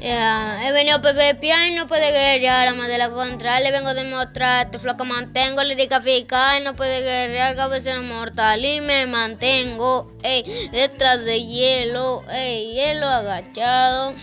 Ya, He venido a PvP y no puede guerrear, la de la contra. Le vengo a demostrar, este flaco mantengo, lírica eficaz, no puede guerrear, cabeza mortal y me mantengo, ey, detrás de hielo, ey, hielo agachado.